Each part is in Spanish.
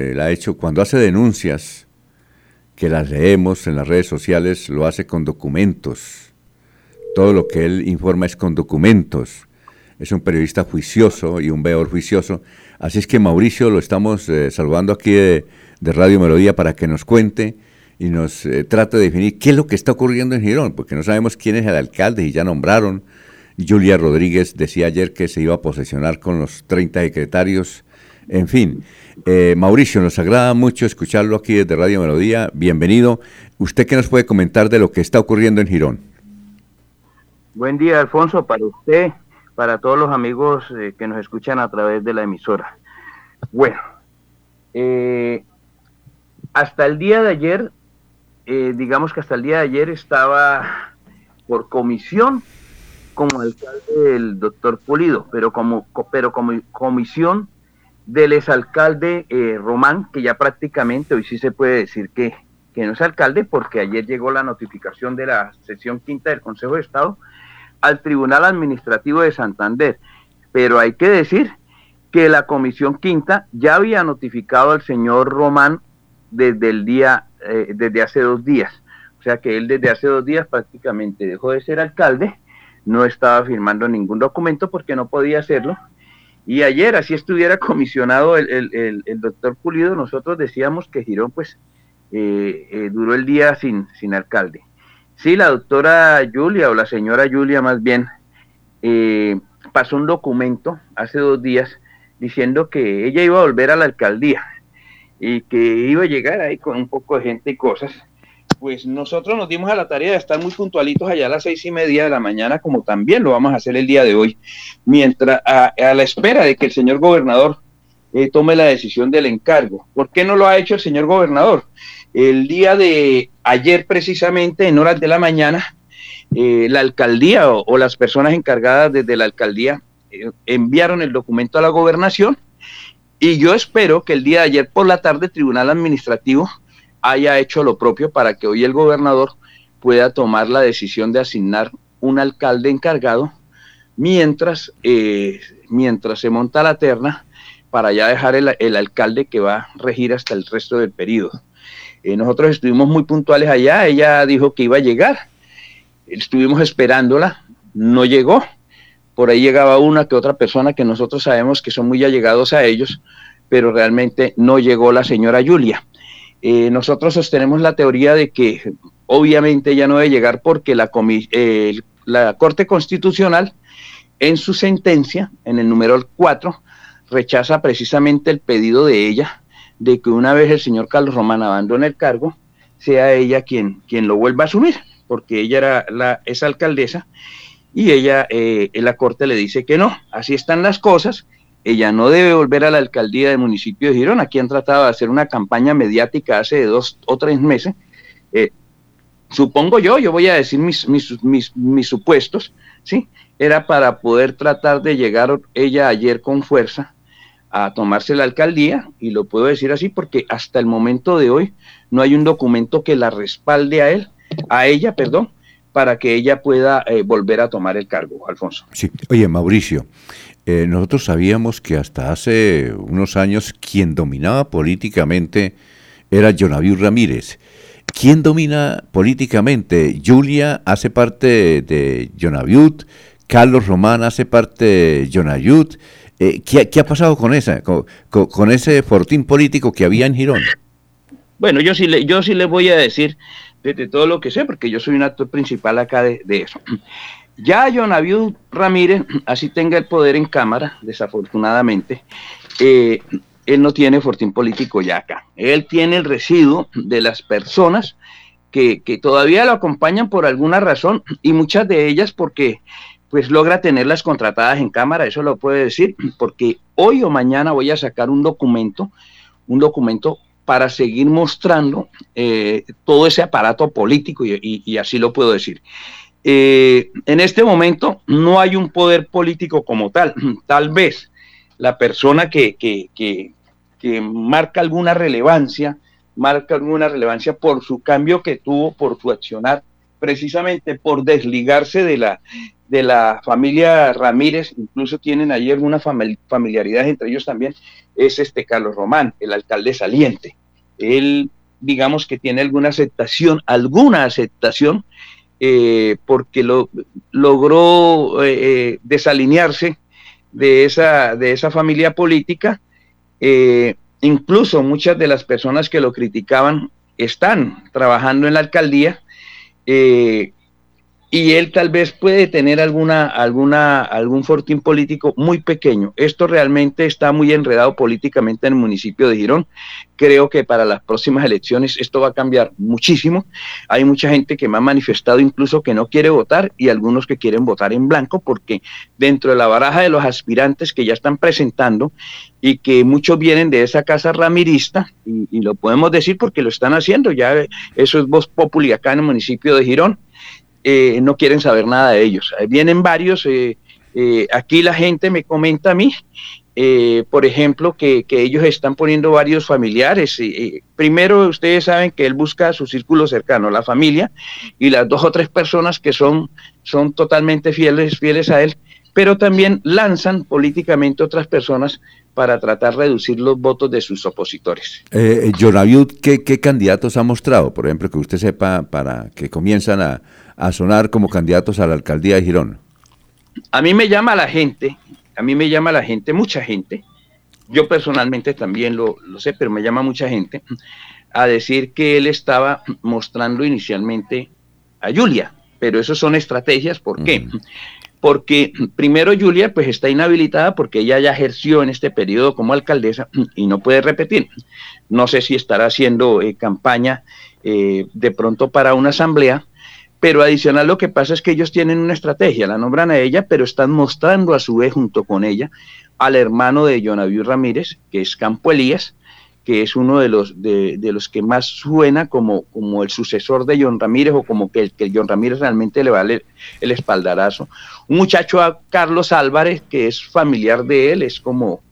él ha hecho, cuando hace denuncias, que las leemos en las redes sociales, lo hace con documentos. Todo lo que él informa es con documentos. Es un periodista juicioso y un veedor juicioso. Así es que Mauricio lo estamos eh, saludando aquí de, Radio Melodía para que nos cuente y nos eh, trate de definir qué es lo que está ocurriendo en Girón, porque no sabemos quién es el alcalde y ya nombraron. Julia Rodríguez decía ayer que se iba a posesionar con los 30 secretarios. En fin, eh, Mauricio, nos agrada mucho escucharlo aquí desde Radio Melodía. Bienvenido. ¿Usted qué nos puede comentar de lo que está ocurriendo en Girón? Buen día, Alfonso, para usted, para todos los amigos eh, que nos escuchan a través de la emisora. Bueno, eh, hasta el día de ayer, digamos que hasta el día de ayer estaba por comisión como alcalde el doctor Pulido, pero como, pero como comisión del exalcalde eh, Román, que ya prácticamente hoy sí se puede decir que, que no es alcalde, porque ayer llegó la notificación de la sesión quinta del Consejo de Estado al Tribunal Administrativo de Santander. Pero hay que decir que la Comisión Quinta ya había notificado al señor Román desde el día, eh, desde hace dos días. O sea que él desde hace dos días prácticamente dejó de ser alcalde, no estaba firmando ningún documento porque no podía hacerlo y ayer, así estuviera comisionado el, doctor Pulido, nosotros decíamos que Girón, pues, eh, eh, duró el día sin, sin alcalde. Sí, la doctora Julia, o la señora Julia más bien, eh, pasó un documento hace dos días diciendo que ella iba a volver a la alcaldía y que iba a llegar ahí con un poco de gente y cosas pues nosotros nos dimos a la tarea de estar muy puntualitos allá a las seis y media de la mañana, como también lo vamos a hacer el día de hoy, mientras a, la espera de que el señor gobernador eh, tome la decisión del encargo. ¿Por qué no lo ha hecho el señor gobernador? El día de ayer, precisamente, en horas de la mañana, eh, la alcaldía o, las personas encargadas desde la alcaldía eh, enviaron el documento a la gobernación y yo espero que el día de ayer por la tarde el Tribunal Administrativo haya hecho lo propio para que hoy el gobernador pueda tomar la decisión de asignar un alcalde encargado mientras, eh, mientras se monta la terna para ya dejar el, alcalde que va a regir hasta el resto del periodo. Eh, nosotros estuvimos muy puntuales allá, ella dijo que iba a llegar, estuvimos esperándola, no llegó, por ahí llegaba una que otra persona que nosotros sabemos que son muy allegados a ellos, pero realmente no llegó la señora Julia. Eh, nosotros sostenemos la teoría de que obviamente ya no debe llegar porque la, eh, la Corte Constitucional en su sentencia, en el número 4, rechaza precisamente el pedido de ella de que una vez el señor Carlos Román abandone el cargo, sea ella quien, quien lo vuelva a asumir, porque ella era la, esa alcaldesa y ella eh, en la Corte le dice que no, así están las cosas ella no debe volver a la alcaldía del municipio de Girón. Aquí han tratado de hacer una campaña mediática hace dos o tres meses. Eh, supongo yo, yo voy a decir mis, mis, mis, supuestos, ¿sí? Era para poder tratar de llegar ella ayer con fuerza a tomarse la alcaldía, y lo puedo decir así porque hasta el momento de hoy no hay un documento que la respalde a él, a ella, perdón, para que ella pueda eh, volver a tomar el cargo, Alfonso. Sí, oye, Mauricio, eh, nosotros sabíamos que hasta hace unos años quien dominaba políticamente era Jonaviu Ramírez. ¿Quién domina políticamente? Julia hace parte de Jonaviut, Carlos Román hace parte de Jonayut. Eh, ¿qué, ha pasado con, esa, con, ese fortín político que había en Girón? Bueno, yo sí, le, yo sí le voy a decir desde todo lo que sé, porque yo soy un actor principal acá de, de eso. Ya Jonaviu Ramírez, así tenga el poder en Cámara, desafortunadamente, eh, él no tiene fortín político ya acá. Él tiene el residuo de las personas que, todavía lo acompañan por alguna razón y muchas de ellas porque pues logra tenerlas contratadas en Cámara, eso lo puede decir, porque hoy o mañana voy a sacar un documento, un documento para seguir mostrando eh, todo ese aparato político y así lo puedo decir. Eh, en este momento no hay un poder político como tal. Tal vez la persona que, que, marca alguna relevancia, marca alguna relevancia por su cambio que tuvo, por su accionar precisamente por desligarse de la, de la familia Ramírez, incluso tienen ahí alguna familiaridad entre ellos también, es este Carlos Román, el alcalde saliente. Él, digamos que tiene alguna aceptación, alguna aceptación, eh, porque lo, logró eh, eh, desalinearse de esa, de esa familia política. incluso muchas de las personas que lo criticaban están trabajando en la alcaldía y él tal vez puede tener alguna, alguna, algún fortín político muy pequeño. Esto realmente está muy enredado políticamente en el municipio de Girón. Creo que para las próximas elecciones esto va a cambiar muchísimo. Hay mucha gente que me ha manifestado incluso que no quiere votar y algunos que quieren votar en blanco porque dentro de la baraja de los aspirantes que ya están presentando y que muchos vienen de esa casa ramirista, y, lo podemos decir porque lo están haciendo, ya eso es voz populi acá en el municipio de Girón, eh, no quieren saber nada de ellos. Vienen varios, eh, eh, aquí la gente me comenta a mí, por ejemplo, que, ellos están poniendo varios familiares. primero, ustedes saben que él busca su círculo cercano, la familia, y las dos o tres personas que son, son totalmente fieles, fieles a él, pero también lanzan políticamente otras personas para tratar de reducir los votos de sus opositores. Eh, ¿qué, ¿qué, candidatos ha mostrado, por ejemplo, que usted sepa, para que comienzan a, a sonar como candidatos a la alcaldía de Girón? A mí me llama la gente, a mí me llama la gente, mucha gente, yo personalmente también lo, sé, pero me llama mucha gente, a decir que él estaba mostrando inicialmente a Julia, pero eso son estrategias, ¿por qué? Porque primero Julia pues está inhabilitada porque ella ya ejerció en este periodo como alcaldesa y no puede repetir. No sé si estará haciendo eh, campaña eh, de pronto para una asamblea pero adicional lo que pasa es que ellos tienen una estrategia, la nombran a ella, pero están mostrando a su vez junto con ella al hermano de Jonaviu Ramírez, que es Campo Elías, que es uno de los, de, los que más suena como, como el sucesor de John Ramírez o como que el que John Ramírez realmente le vale el espaldarazo. Un muchacho a Carlos Álvarez, que es familiar de él, es como,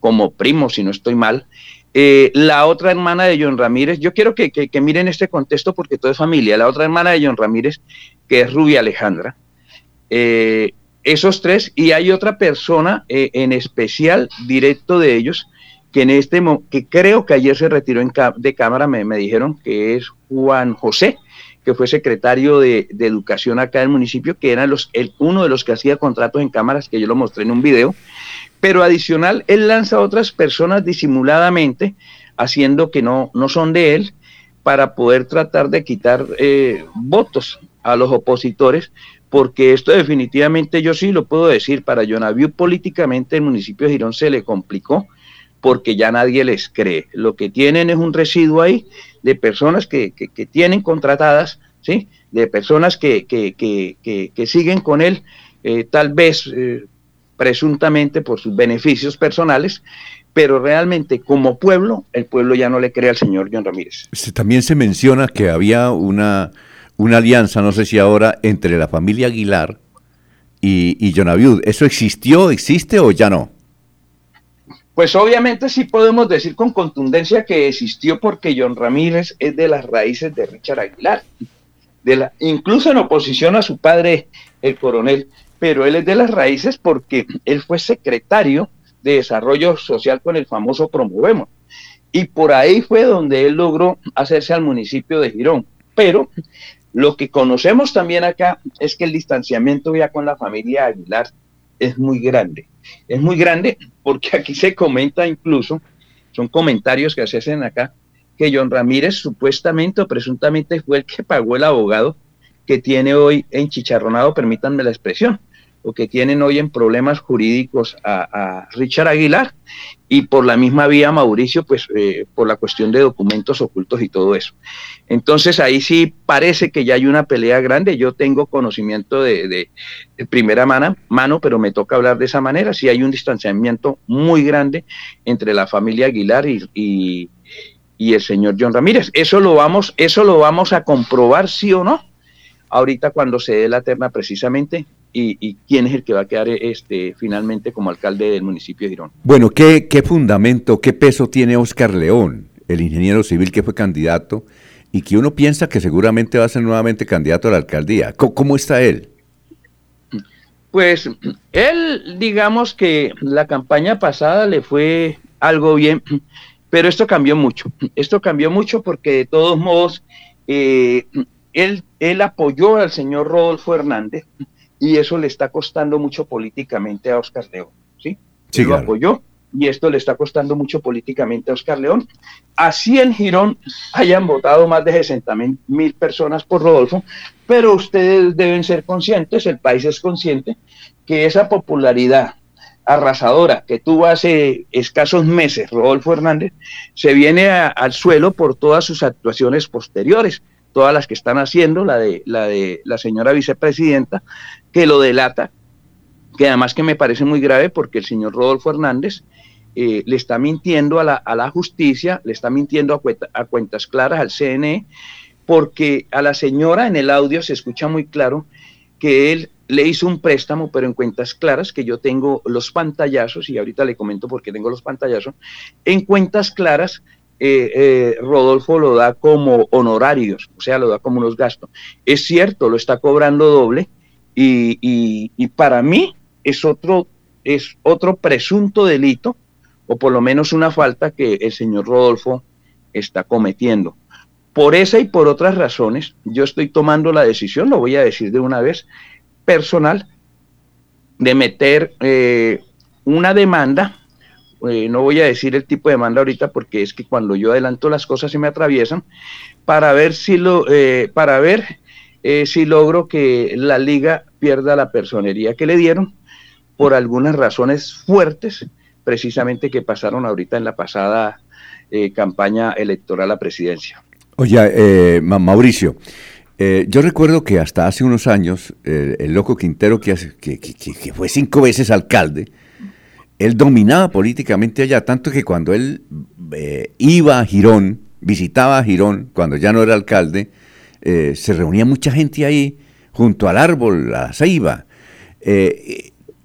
como primo, si no estoy mal, eh, la otra hermana de John Ramírez, yo quiero que, miren este contexto porque todo es familia. La otra hermana de John Ramírez, que es Rubia Alejandra. Eh, esos tres, y hay otra persona eh, en especial, directo de ellos, que en este que creo que ayer se retiró de cámara, me, dijeron que es Juan José, que fue secretario de, educación acá del municipio, que era los, el, uno de los que hacía contratos en cámaras, que yo lo mostré en un video, pero adicional, él lanza a otras personas disimuladamente, haciendo que no, no son de él, para poder tratar de quitar eh, votos a los opositores, porque esto definitivamente yo sí lo puedo decir, para Jonaviu políticamente el municipio de Girón se le complicó, porque ya nadie les cree. Lo que tienen es un residuo ahí de personas que, tienen contratadas, ¿sí? de personas que, que siguen con él, eh, tal vez eh, presuntamente por sus beneficios personales, pero realmente como pueblo, el pueblo ya no le cree al señor John Ramírez. También se menciona que había una, una alianza, no sé si ahora, entre la familia Aguilar y, y John Aviud. ¿Eso existió, existe o ya no? Pues obviamente sí podemos decir con contundencia que existió porque John Ramírez es de las raíces de Richard Aguilar, de la, incluso en oposición a su padre, el coronel pero él es de las raíces porque él fue secretario de Desarrollo Social con el famoso Promovemos. Y por ahí fue donde él logró hacerse al municipio de Girón. Pero lo que conocemos también acá es que el distanciamiento ya con la familia Aguilar es muy grande. Es muy grande porque aquí se comenta incluso, son comentarios que se hacen acá, que John Ramírez supuestamente o presuntamente fue el que pagó el abogado que tiene hoy enchicharronado, permítanme la expresión, o que tienen hoy en problemas jurídicos a, Richard Aguilar y por la misma vía Mauricio, pues eh, por la cuestión de documentos ocultos y todo eso. Entonces ahí sí parece que ya hay una pelea grande. Yo tengo conocimiento de, primera mano, mano, pero me toca hablar de esa manera. Sí hay un distanciamiento muy grande entre la familia Aguilar y, y el señor John Ramírez. Eso lo vamos, eso lo vamos a comprobar sí o no ahorita cuando se dé la terna precisamente y, quién es el que va a quedar este, finalmente como alcalde del municipio de Girón. Bueno, ¿qué, fundamento, qué peso tiene Oscar León, el ingeniero civil que fue candidato y que uno piensa que seguramente va a ser nuevamente candidato a la alcaldía. ¿Cómo, está él? Pues él, digamos que la campaña pasada le fue algo bien, pero esto cambió mucho. Esto cambió mucho porque de todos modos eh, él, él apoyó al señor Rodolfo Hernández y eso le está costando mucho políticamente a Oscar León. ¿sí? sí lo apoyó y esto le está costando mucho políticamente a Oscar León. Así en Girón hayan votado más de 60 mil personas por Rodolfo, pero ustedes deben ser conscientes, el país es consciente, que esa popularidad arrasadora que tuvo hace escasos meses Rodolfo Hernández se viene al suelo por todas sus actuaciones posteriores, todas las que están haciendo, la de la, de la señora vicepresidenta, que lo delata, que además que me parece muy grave porque el señor Rodolfo Hernández eh, le está mintiendo a la, a la, justicia, le está mintiendo a, cuentas claras al CNE, porque a la señora en el audio se escucha muy claro que él le hizo un préstamo, pero en cuentas claras, que yo tengo los pantallazos, y ahorita le comento por qué tengo los pantallazos, en cuentas claras, eh, eh, Rodolfo lo da como honorarios, o sea, lo da como unos gastos. Es cierto, lo está cobrando doble, y, y, y para mí es otro, es otro presunto delito o por lo menos una falta que el señor Rodolfo está cometiendo. Por esa y por otras razones, yo estoy tomando la decisión, lo voy a decir de una vez, personal, de meter eh, una demanda, eh, no voy a decir el tipo de demanda ahorita porque es que cuando yo adelanto las cosas se me atraviesan, para ver si lo, eh, para ver si logro que la liga pierda la personería que le dieron por algunas razones fuertes precisamente que pasaron ahorita en la pasada eh, campaña electoral a presidencia. Oye, eh, Mauricio, eh, yo recuerdo que hasta hace unos años, el loco Quintero, que, que, fue cinco veces alcalde, él dominaba políticamente allá, tanto que cuando él iba a Girón, visitaba a Girón, cuando ya no era alcalde, se reunía mucha gente ahí, junto al árbol, a la ceiba.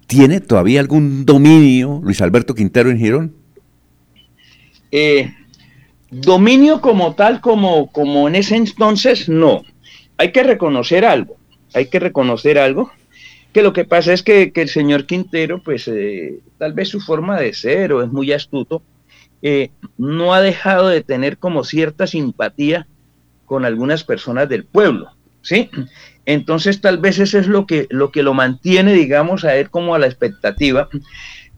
¿Tiene todavía algún dominio Luis Alberto Quintero en Girón? Eh, dominio como tal, como, como en ese entonces, no. Hay que reconocer algo, hay que reconocer algo, que lo que pasa es que, el señor Quintero, pues eh, tal vez su forma de ser o es muy astuto, eh, no ha dejado de tener como cierta simpatía con algunas personas del pueblo, ¿sí? Entonces tal vez eso es lo que lo, que lo mantiene, digamos, a él como a la expectativa,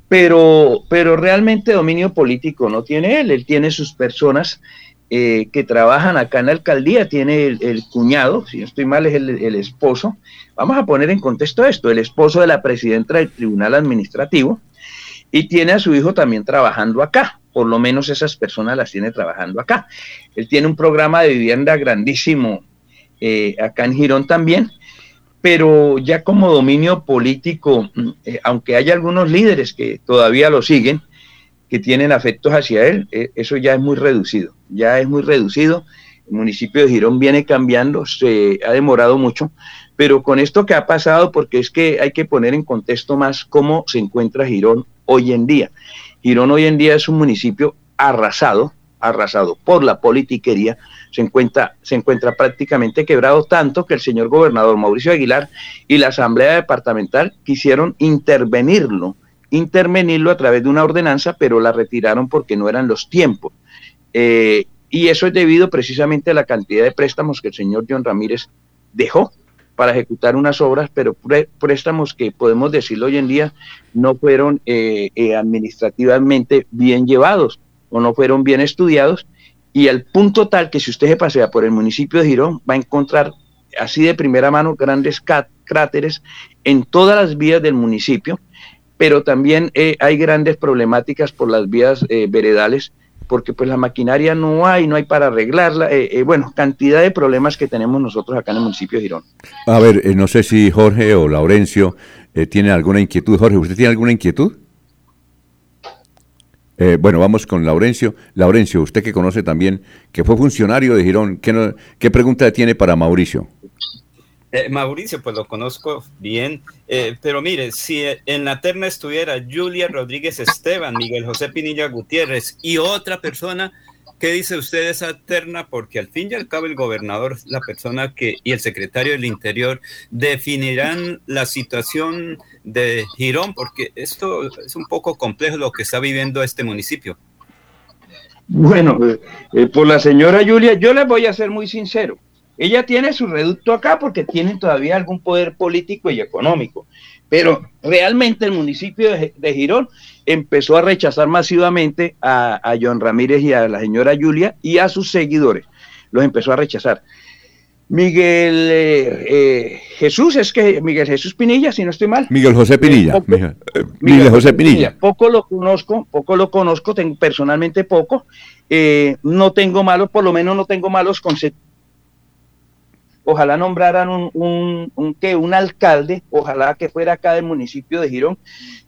pero, pero realmente dominio político no tiene él, él tiene sus personas eh, que trabajan acá en la alcaldía, tiene el, cuñado, si no estoy mal es el, esposo, vamos a poner en contexto esto, el esposo de la presidenta del Tribunal Administrativo, y tiene a su hijo también trabajando acá, por lo menos esas personas las tiene trabajando acá. Él tiene un programa de vivienda grandísimo eh, acá en Girón también, pero ya como dominio político, mm, eh, aunque hay algunos líderes que todavía lo siguen, que tienen afectos hacia él, eh, eso ya es muy reducido, ya es muy reducido. El municipio de Girón viene cambiando, se ha demorado mucho, pero con esto que ha pasado, porque es que hay que poner en contexto más cómo se encuentra Girón hoy en día. Girón hoy en día es un municipio arrasado, arrasado por la politiquería, se encuentra, se encuentra prácticamente quebrado tanto que el señor gobernador Mauricio Aguilar y la Asamblea Departamental quisieron intervenirlo, intervenirlo a través de una ordenanza, pero la retiraron porque no eran los tiempos. Eh, y eso es debido precisamente a la cantidad de préstamos que el señor John Ramírez dejó para ejecutar unas obras, pero préstamos que podemos decirlo hoy en día no fueron eh, eh, administrativamente bien llevados o no fueron bien estudiados y al punto tal que si usted se pasea por el municipio de Girón va a encontrar así de primera mano grandes cráteres en todas las vías del municipio, pero también eh, hay grandes problemáticas por las vías eh, veredales porque pues la maquinaria no hay, no hay para arreglarla, eh, bueno, cantidad de problemas que tenemos nosotros acá en el municipio de Girón. A ver, no sé si Jorge o Laurencio tiene alguna inquietud. Jorge, ¿usted tiene alguna inquietud? Eh, bueno, vamos con Laurencio. Laurencio, usted que conoce también, que fue funcionario de Girón, ¿qué, qué pregunta tiene para Mauricio? Eh, Mauricio, pues lo conozco bien, eh, pero mire, si en la terna estuviera Julia Rodríguez Esteban, Miguel José Pinilla Gutiérrez y otra persona, ¿qué dice usted de esa terna? Porque al fin y al cabo el gobernador la persona que y el secretario del Interior definirán la situación de Girón, porque esto es un poco complejo lo que está viviendo este municipio. Bueno, eh, eh, por la señora Julia, yo les voy a ser muy sincero. Ella tiene su reducto acá porque tiene todavía algún poder político y económico. Pero realmente el municipio de, Girón empezó a rechazar masivamente a, John Ramírez y a la señora Julia y a sus seguidores. Los empezó a rechazar. Miguel eh, eh, Jesús, es que Miguel Jesús Pinilla, si no estoy mal. Miguel José Pinilla. Eh, Miguel, José Pinilla. Poco lo conozco, poco lo conozco, tengo personalmente poco. no tengo malos, por lo menos no tengo malos conceptos ojalá nombraran un, un, un, un alcalde, ojalá que fuera acá del municipio de Girón,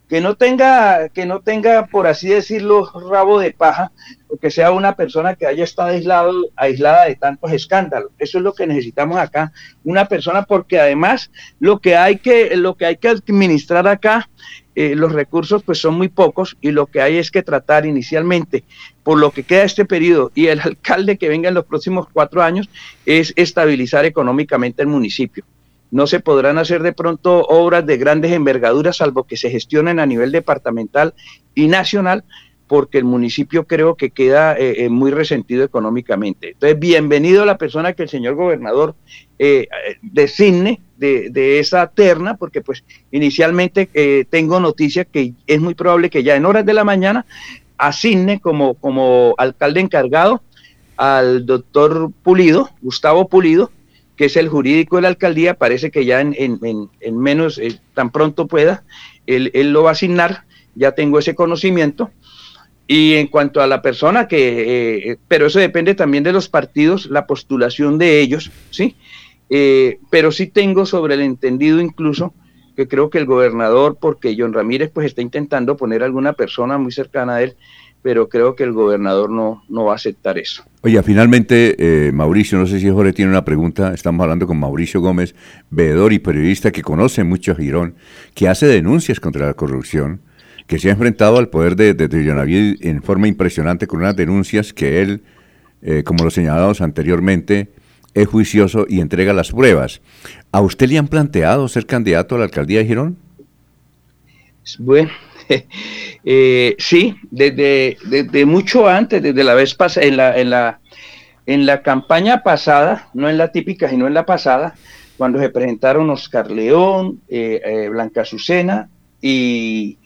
que no tenga, que no tenga, por así decirlo, rabo de paja, o que sea una persona que haya estado aislado, aislada de tantos escándalos. Eso es lo que necesitamos acá, una persona, porque además lo que hay que, lo que hay que administrar acá eh, los recursos pues son muy pocos y lo que hay es que tratar inicialmente, por lo que queda este periodo y el alcalde que venga en los próximos cuatro años, es estabilizar económicamente el municipio. No se podrán hacer de pronto obras de grandes envergaduras, salvo que se gestionen a nivel departamental y nacional, porque el municipio creo que queda eh, eh, muy resentido económicamente. Entonces, bienvenido a la persona que el señor gobernador eh, designe de, esa terna, porque pues inicialmente tengo noticia que es muy probable que ya en horas de la mañana asigne como, como alcalde encargado al doctor Pulido, Gustavo Pulido, que es el jurídico de la alcaldía, parece que ya en, en, menos, tan pronto pueda, él, él lo va a asignar, ya tengo ese conocimiento y en cuanto a la persona que, eh, pero eso depende también de los partidos, la postulación de ellos, ¿sí? Eh, pero sí tengo sobre el entendido incluso que creo que el gobernador, porque John Ramírez pues está intentando poner alguna persona muy cercana a él, pero creo que el gobernador no, no va a aceptar eso. Oye, finalmente, eh, Mauricio, no sé si Jorge tiene una pregunta, estamos hablando con Mauricio Gómez, veedor y periodista que conoce mucho a Girón, que hace denuncias contra la corrupción, que se ha enfrentado al poder de, de, en forma impresionante con unas denuncias que él, eh, como lo señalamos anteriormente, es juicioso y entrega las pruebas. ¿A usted le han planteado ser candidato a la alcaldía de Girón? Bueno, eh, sí, desde, mucho antes, desde la vez pasada, en la, campaña pasada, no en la típica, sino en la pasada, cuando se presentaron Oscar León, eh, Blanca Azucena y,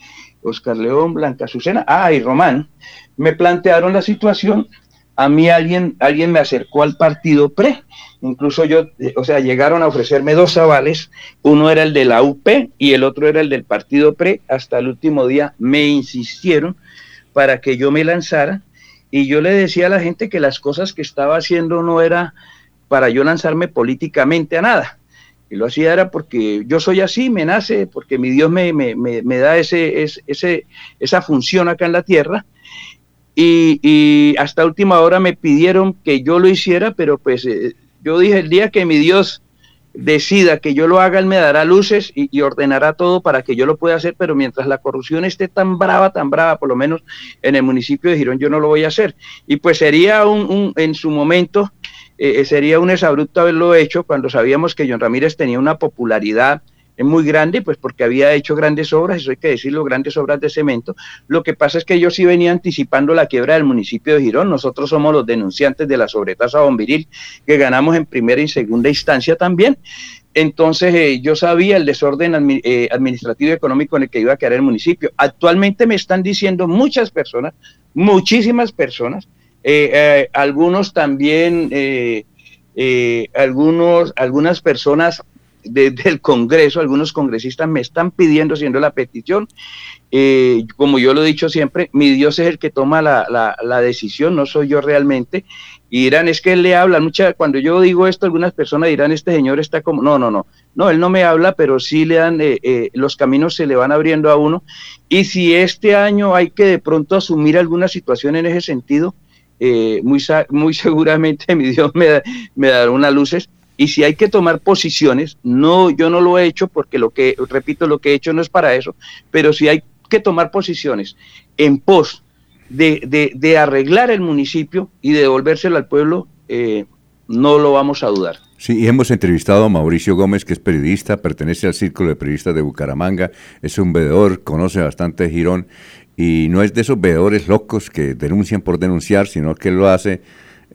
Oscar León, Blanca Azucena, ah, y Román, me plantearon la situación. A mí alguien, alguien me acercó al partido PRE, incluso yo, eh, o sea, llegaron a ofrecerme dos avales, uno era el de la UP y el otro era el del partido PRE, hasta el último día me insistieron para que yo me lanzara. Y yo le decía a la gente que las cosas que estaba haciendo no era para yo lanzarme políticamente a nada, y lo hacía era porque yo soy así, me nace, porque mi Dios me, da ese, ese, esa función acá en la tierra. Y, hasta última hora me pidieron que yo lo hiciera, pero pues eh, yo dije, el día que mi Dios decida que yo lo haga, Él me dará luces y, ordenará todo para que yo lo pueda hacer, pero mientras la corrupción esté tan brava, tan brava, por lo menos en el municipio de Girón, yo no lo voy a hacer. Y pues sería un en su momento eh, eh, sería un exabrupto haberlo hecho cuando sabíamos que John Ramírez tenía una popularidad muy grande, pues porque había hecho grandes obras, eso hay que decirlo, grandes obras de cemento. Lo que pasa es que yo sí venía anticipando la quiebra del municipio de Girón. Nosotros somos los denunciantes de la sobretasa bombiril, que ganamos en primera y segunda instancia también. Entonces eh, yo sabía el desorden administrativo y económico en el que iba a quedar el municipio. Actualmente me están diciendo muchas personas, muchísimas personas, eh, eh, algunos también, eh, algunos, algunas personas del Congreso, algunos congresistas me están pidiendo, siendo la petición, como yo lo he dicho siempre, mi Dios es el que toma la, la, decisión, no soy yo realmente, y dirán, es que él le habla, mucha, cuando yo digo esto, algunas personas dirán, este señor está como, no, no, no, no, él no me habla, pero sí le dan, los caminos se le van abriendo a uno, y si este año hay que de pronto asumir alguna situación en ese sentido, eh, muy, muy seguramente mi Dios me, me dará unas luces. Y si hay que tomar posiciones, no, yo no lo he hecho porque lo que, repito, lo que he hecho no es para eso, pero si hay que tomar posiciones en pos de, arreglar el municipio y de devolvérselo al pueblo, eh, no lo vamos a dudar. Sí, y hemos entrevistado a Mauricio Gómez, que es periodista, pertenece al Círculo de Periodistas de Bucaramanga, es un veedor, conoce bastante Girón y no es de esos veedores locos que denuncian por denunciar, sino que lo hace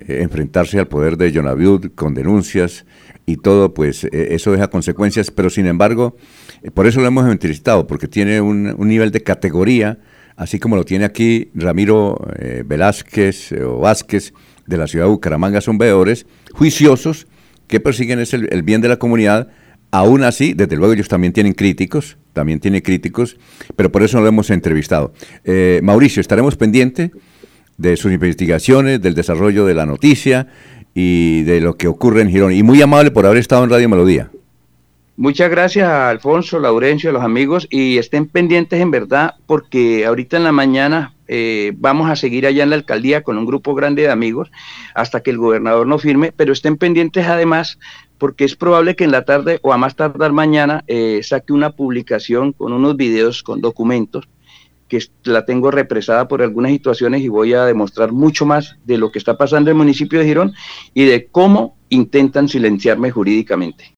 eh, enfrentarse al poder de Jonaviud con denuncias y todo, pues eh, eso deja consecuencias, pero sin embargo, eh, por eso lo hemos entrevistado, porque tiene un, nivel de categoría, así como lo tiene aquí Ramiro Velázquez o Vázquez de la ciudad de Bucaramanga, son veedores juiciosos que persiguen el, el bien de la comunidad, aún así, desde luego ellos también tienen críticos, también tiene críticos, pero por eso lo hemos entrevistado. Mauricio, estaremos pendientes de sus investigaciones, del desarrollo de la noticia y de lo que ocurre en Girón. Y muy amable por haber estado en Radio Melodía. Muchas gracias a Alfonso, Laurencio, a los amigos y estén pendientes en verdad porque ahorita en la mañana eh, vamos a seguir allá en la alcaldía con un grupo grande de amigos hasta que el gobernador no firme, pero estén pendientes además porque es probable que en la tarde o a más tardar mañana eh, saque una publicación con unos videos, con documentos que la tengo represada por algunas situaciones y voy a demostrar mucho más de lo que está pasando en el municipio de Girón y de cómo intentan silenciarme jurídicamente.